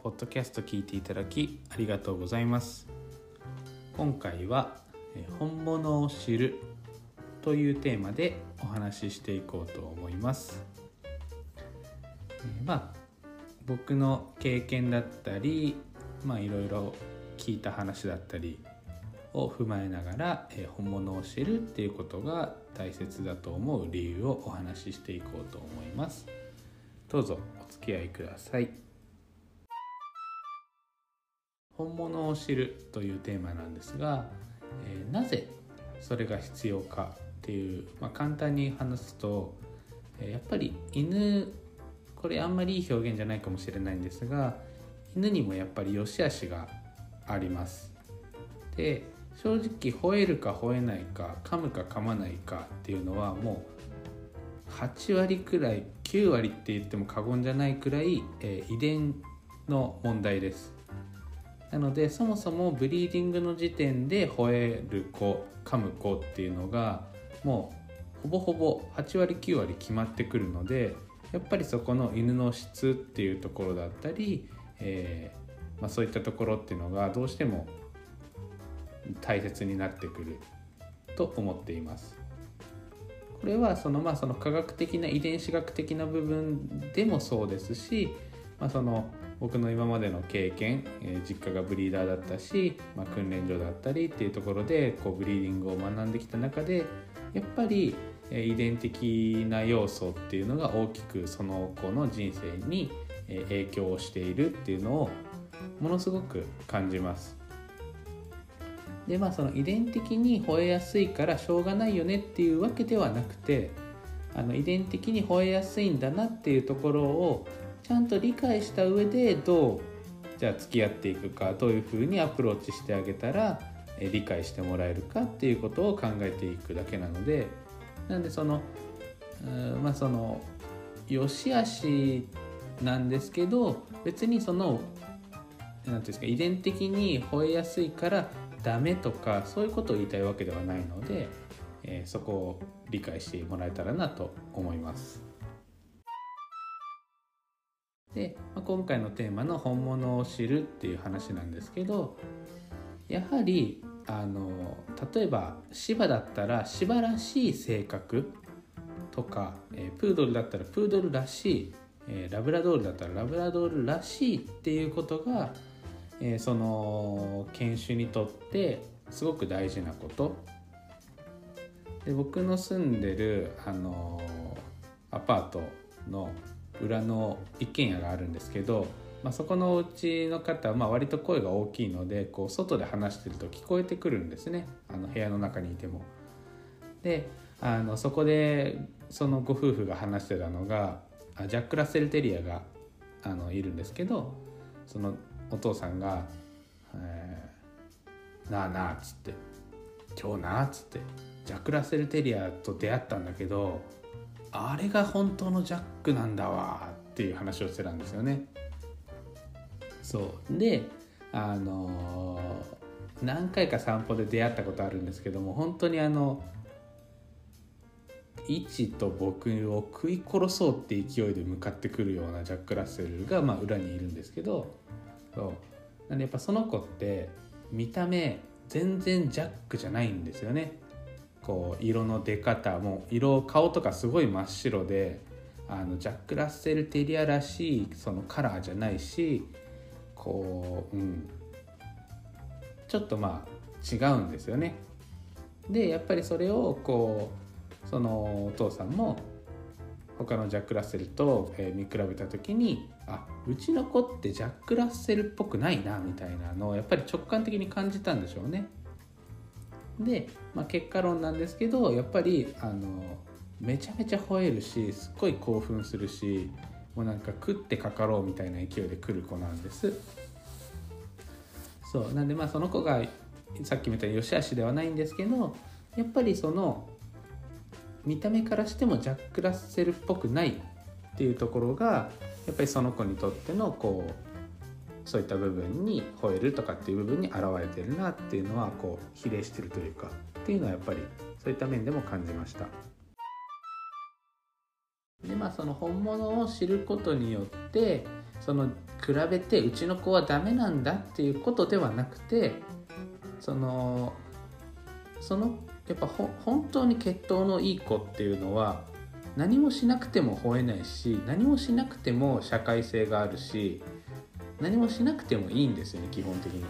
もポッドキャスト聞いていただきありがとうございます。今回は本物を知るというテーマでお話ししていこうと思います。まあ僕の経験だったりまあいろいろ聞いた話だったりを踏まえながら、本物を知るっていうことが大切だと思う理由をお話ししていこうと思います。どうぞお付き合いください。本物を知るというテーマなんですが、えー、なぜそれが必要かっていう、まあ、簡単に話すと、えー、やっぱり犬これあんまりいい表現じゃないかもしれないんですが犬にもやっぱり良し悪しがあります。で正直吠えるか吠えないか噛むか噛まないかっていうのはもう8割くらい9割って言っても過言じゃないくらい、えー、遺伝の問題です。なのでそもそもブリーディングの時点で吠える子噛む子っていうのがもうほぼほぼ8割9割決まってくるのでやっぱりそこの犬の質っていうところだったり、えー、まあ、そういったところっていうのがどうしても大切になってくると思っています。これはそのまあその科学的な遺伝子学的な部分でもそうですし、まあ、その僕の今までの経験、えー、実家がブリーダーだったし、まあ、訓練所だったりっていうところでこうブリーディングを学んできた中でやっぱり遺伝的な要素っていうのが大きくその子の人生に影響をしているっていうのをものすごく感じます。でまあその遺伝的に吠えやすいからしょうがないよねっていうわけではなくてあの遺伝的に吠えやすいんだなっていうところをちゃんと理解した上でどうじゃあ付き合っていくかどういうふうにアプローチしてあげたら理解してもらえるかっていうことを考えていくだけなのでなんでそのまあその良し悪しなんですけど別にその何ていうんですか遺伝的に吠えやすいからダメとかそういうことを言いたいわけではないので、えー、そこを理解してもらえたらなと思います。で、まあ、今回のテーマの「本物を知る」っていう話なんですけどやはりあの例えば芝だったら芝らしい性格とか、えー、プードルだったらプードルらしい、えー、ラブラドールだったらラブラドールらしいっていうことが、えー、その犬種にとってすごく大事なこと。で僕の住んでる、あのアパートの裏の一軒家があるんですけどまあ、そこのお家の方はまあ割と声が大きいのでこう外で話してると聞こえてくるんですねあの部屋の中にいても。であのそこでそのご夫婦が話してたのがジャック・ラッセル・テリアがあのいるんですけどそのお父さんが「えー、なあなあ」っつって「今日なあ」っつってジャック・ラッセル・テリアと出会ったんだけどあれが本当のジャックなんだわっていう話をしてたんですよね。そう。であのー、何回か散歩で出会ったことあるんですけども本当にあのイチと僕を食い殺そうって勢いで向かってくるようなジャック・ラッセルが、まあ、裏にいるんですけどそう。なんでやっぱその子って見た目全然ジャックじゃないんですよね。こう色の出方も色顔とかすごい真っ白であのジャック・ラッセル・テリアらしいそのカラーじゃないしこう、うん、ちょっとまあ違うんですよね。でやっぱりそれをこうそのお父さんも他のジャック・ラッセルと、え見比べた時にあうちの子ってジャック・ラッセルっぽくないなみたいなのをやっぱり直感的に感じたんでしょうね。で、まあ、結果論なんですけどやっぱりあのめちゃめちゃ吠えるしすっごい興奮するしもうなんか食ってかかろうみたいな勢いで来る子なんです。そう。なんでまあその子がさっきみたいに良し悪しではないんですけどやっぱりその見た目からしてもジャック・ラッセルっぽくないっていうところがやっぱりその子にとってのこうそういった部分に吠えるとかっていう部分に現れてるなっていうのはこう比例してるというかっていうのはやっぱりそういった面でも感じました。でまあその本物を知ることによってその比べてうちの子はダメなんだっていうことではなくてそのそのやっぱ本当に血統のいい子っていうのは何もしなくても吠えないし何もしなくても社会性があるし何もしなくてもいいんですよね基本的に。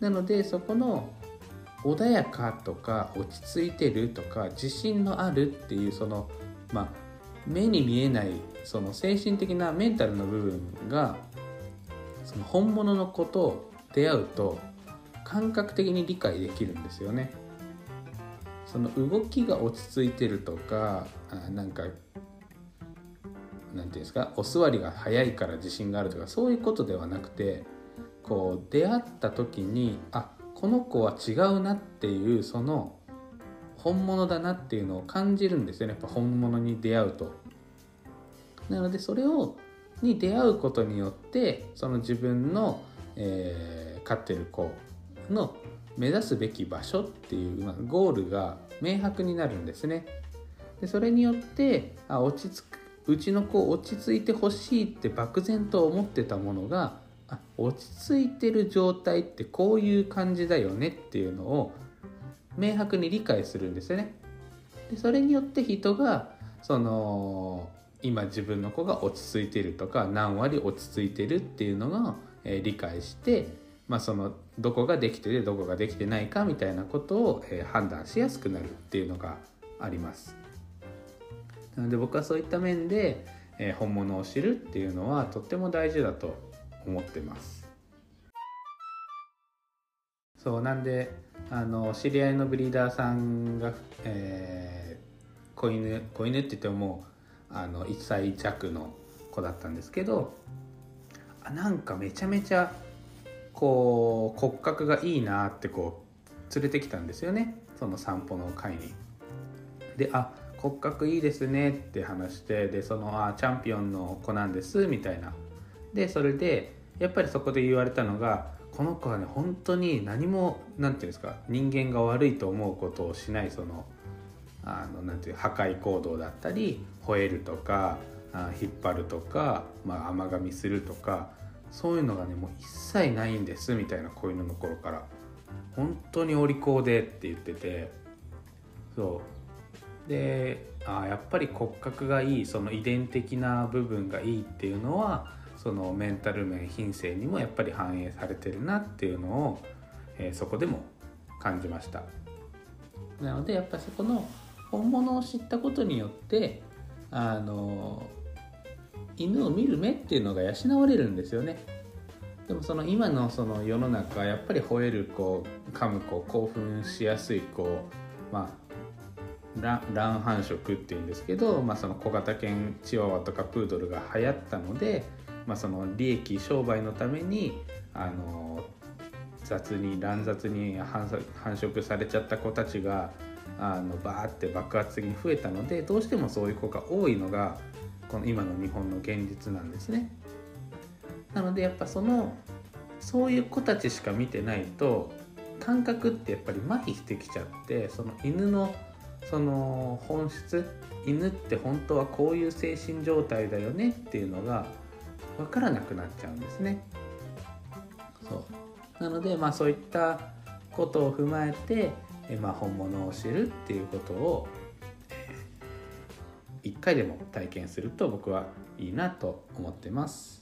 なのでそこの穏やかとか落ち着いてるとか自信のあるっていうそのまあ目に見えないその精神的なメンタルの部分がその本物の子と出会うと感覚的に理解できるんですよね。その動きが落ち着いてるとかあなんかなんていうんですかお座りが早いから自信があるとかそういうことではなくてこう出会った時にあこの子は違うなっていうその本物だなっていうのを感じるんですよねやっぱ本物に出会うと。なのでそれをに出会うことによってその自分の、えー、飼ってる子の目指すべき場所っていう、まあ、ゴールが明白になるんですね。でそれによってあ落ち着うちの子落ち着いてほしいって漠然と思ってたものがあ落ち着いてる状態ってこういう感じだよねっていうのを明白に理解するんですよね。でそれによって人がその今自分の子が落ち着いてるとか何割落ち着いてるっていうのが、えー、理解して、まあ、そのどこができててどこができてないかみたいなことを、えー、判断しやすくなるっていうのがあります。なので僕はそういった面で、えー、本物を知るっていうのはとっても大事だと思ってます。そうなんであの知り合いのブリーダーさんが、えー、子犬子犬って言ってももうあの1歳弱の子だったんですけどあなんかめちゃめちゃこう骨格がいいなってこう連れてきたんですよねその散歩の会に。であ骨格いいですねって話してでそのあチャンピオンの子なんですみたいな。でそれでやっぱりそこで言われたのがこの子はね本当に何も何て言うんですか人間が悪いと思うことをしないそのあのなていう破壊行動だったり吠えるとかあ引っ張るとか、まあ、甘噛みするとかそういうのがねもう一切ないんですみたいな子犬の頃から。本当にお利口でって言ってて。そう。であやっぱり骨格がいいその遺伝的な部分がいいっていうのはそのメンタル面品性にもやっぱり反映されてるなっていうのを、えー、そこでも感じました。なのでやっぱりそこの本物を知ったことによってあの犬を見る目っていうのが養われるんですよね。でもその今のその世の中やっぱり吠える子噛む子興奮しやすい子まあ乱繁殖っていうんですけど、まあ、その小型犬チワワとかプードルが流行ったのでまあ、その利益商売のためにあの雑に乱雑に繁殖されちゃった子たちがあのバーって爆発的に増えたのでどうしてもそういう子が多いのがこの今の日本の現実なんですね。なのでやっぱそのそういう子たちしか見てないと感覚ってやっぱり麻痺してきちゃってその犬のその本質犬って本当はこういう精神状態だよねっていうのが分からなくなっちゃうんですね。そうなので、まあ、そういったことを踏まえて、えまあ、本物を知るっていうことを、えー、1回でも体験すると僕はいいなと思ってます。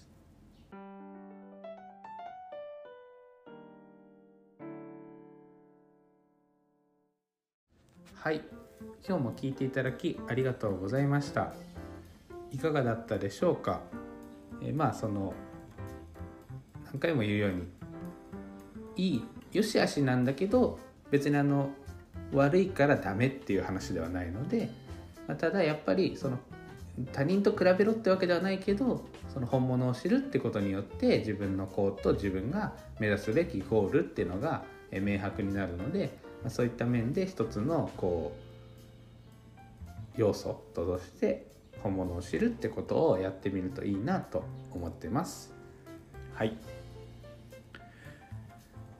はい、今日も聞いていただきありがとうございました。いかがだったでしょうか？え、まあその何回も言うようにいいよしあしなんだけど別にあの悪いからダメっていう話ではないので、まあ、ただやっぱりその他人と比べろってわけではないけどその本物を知るってことによって自分のこうと自分が目指すべきゴールっていうのが明白になるので、まあ、そういった面で一つのこう要素として本物を知るってことをやってみるといいなと思ってます。はい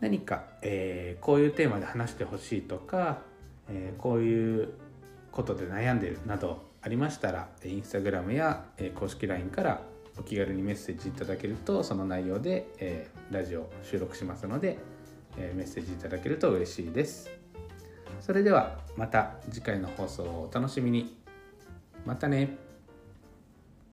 何か、えー、こういうテーマで話してほしいとか、えー、こういうことで悩んでるなどありましたらインスタグラムや、えー、公式 LINE からお気軽にメッセージいただけるとその内容で、えラジオ収録しますので、えメッセージいただけると嬉しいですそれではまた次回の放送をお楽しみに。またね。